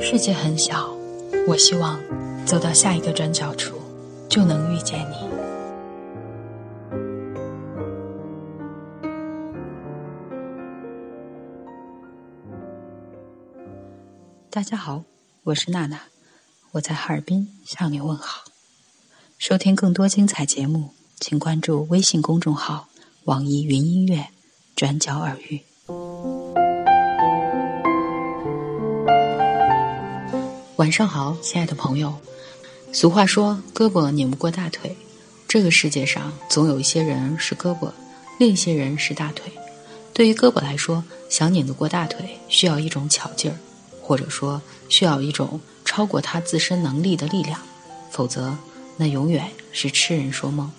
世界很小，我希望走到下一个转角处，就能遇见你。大家好，我是娜娜，我在哈尔滨向你问好。收听更多精彩节目，请关注微信公众号“网易云音乐”转角耳语。晚上好，亲爱的朋友。俗话说：“胳膊拧不过大腿。”这个世界上总有一些人是胳膊，另一些人是大腿。对于胳膊来说，想拧得过大腿，需要一种巧劲儿，或者说需要一种超过他自身能力的力量，否则那永远是痴人说梦。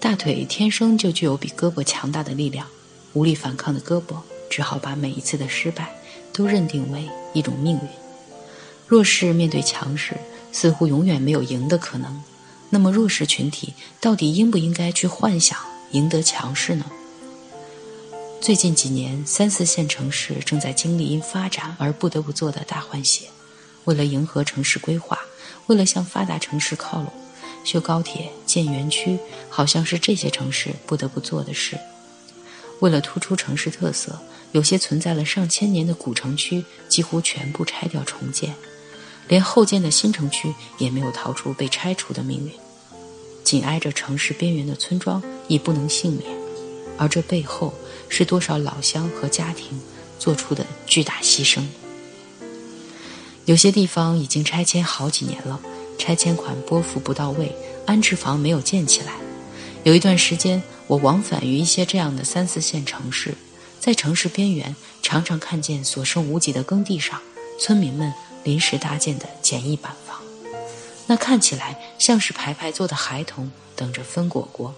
大腿天生就具有比胳膊强大的力量，无力反抗的胳膊只好把每一次的失败都认定为一种命运。弱势面对强势，似乎永远没有赢的可能。那么，弱势群体到底应不应该去幻想赢得强势呢？最近几年，三四线城市正在经历因发展而不得不做的大换血。为了迎合城市规划，为了向发达城市靠拢，修高铁、建园区，好像是这些城市不得不做的事。为了突出城市特色，有些存在了上千年的古城区几乎全部拆掉重建。连后建的新城区也没有逃出被拆除的命运，紧挨着城市边缘的村庄亦不能幸免，而这背后是多少老乡和家庭做出的巨大牺牲。有些地方已经拆迁好几年了，拆迁款拨付不到位，安置房没有建起来。有一段时间，我往返于一些这样的三四线城市，在城市边缘，常常看见所剩无几的耕地上，村民们。临时搭建的简易板房，那看起来像是排排坐的孩童等着分果果。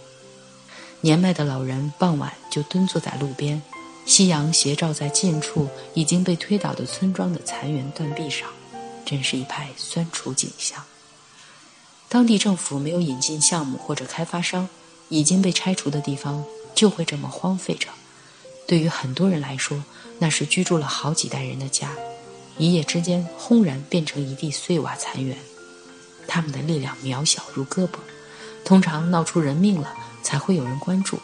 年迈的老人傍晚就蹲坐在路边，夕阳斜照在近处已经被推倒的村庄的残垣断壁上，真是一派酸楚景象。当地政府没有引进项目或者开发商，已经被拆除的地方就会这么荒废着。对于很多人来说，那是居住了好几代人的家。一夜之间，轰然变成一地碎瓦残垣。他们的力量渺小如胳膊，通常闹出人命了才会有人关注，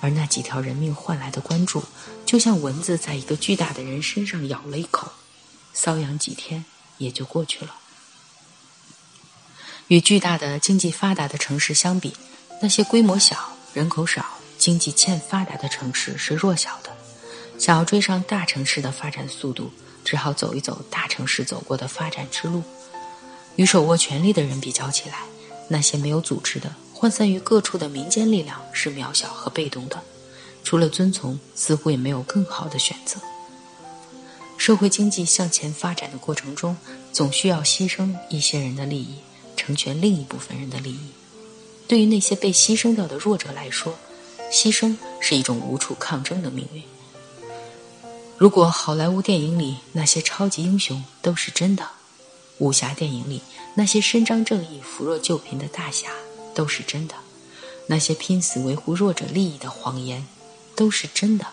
而那几条人命换来的关注，就像蚊子在一个巨大的人身上咬了一口，瘙痒几天也就过去了。与巨大的经济发达的城市相比，那些规模小、人口少、经济欠发达的城市是弱小的，想要追上大城市的发展速度。只好走一走大城市走过的发展之路，与手握权力的人比较起来，那些没有组织的、涣散于各处的民间力量是渺小和被动的，除了遵从，似乎也没有更好的选择。社会经济向前发展的过程中，总需要牺牲一些人的利益，成全另一部分人的利益。对于那些被牺牲掉的弱者来说，牺牲是一种无处抗争的命运。如果好莱坞电影里那些超级英雄都是真的，武侠电影里那些伸张正义、扶弱救贫的大侠都是真的，那些拼死维护弱者利益的谎言都是真的，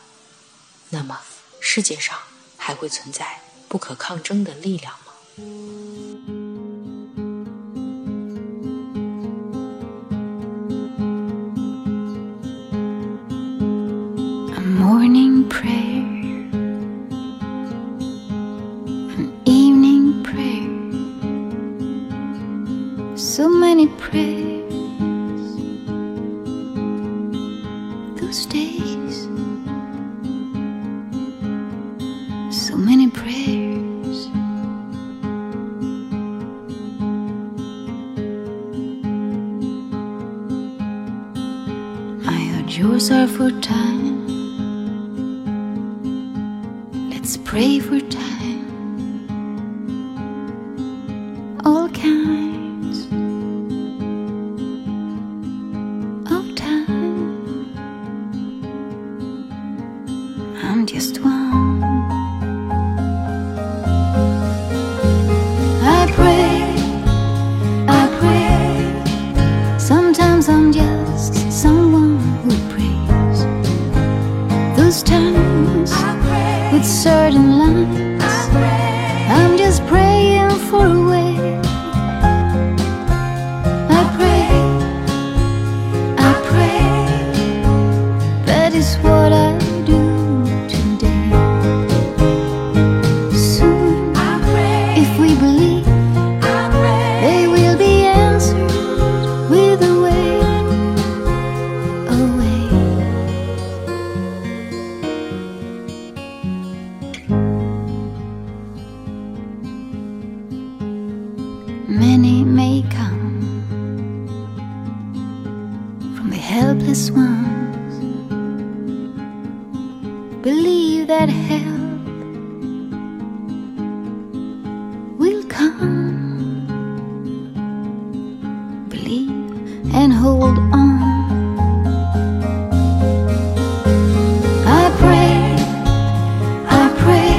那么世界上还会存在不可抗争的力量吗 morning prayer, an evening prayer, so many prayers. Those days, so many prayers. I heard yours are for time. Pray for time. many may come from the helpless ones. Believe that help will come. Believe and hold on. I pray, I pray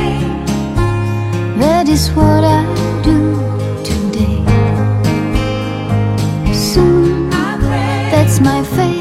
that is what I. my face.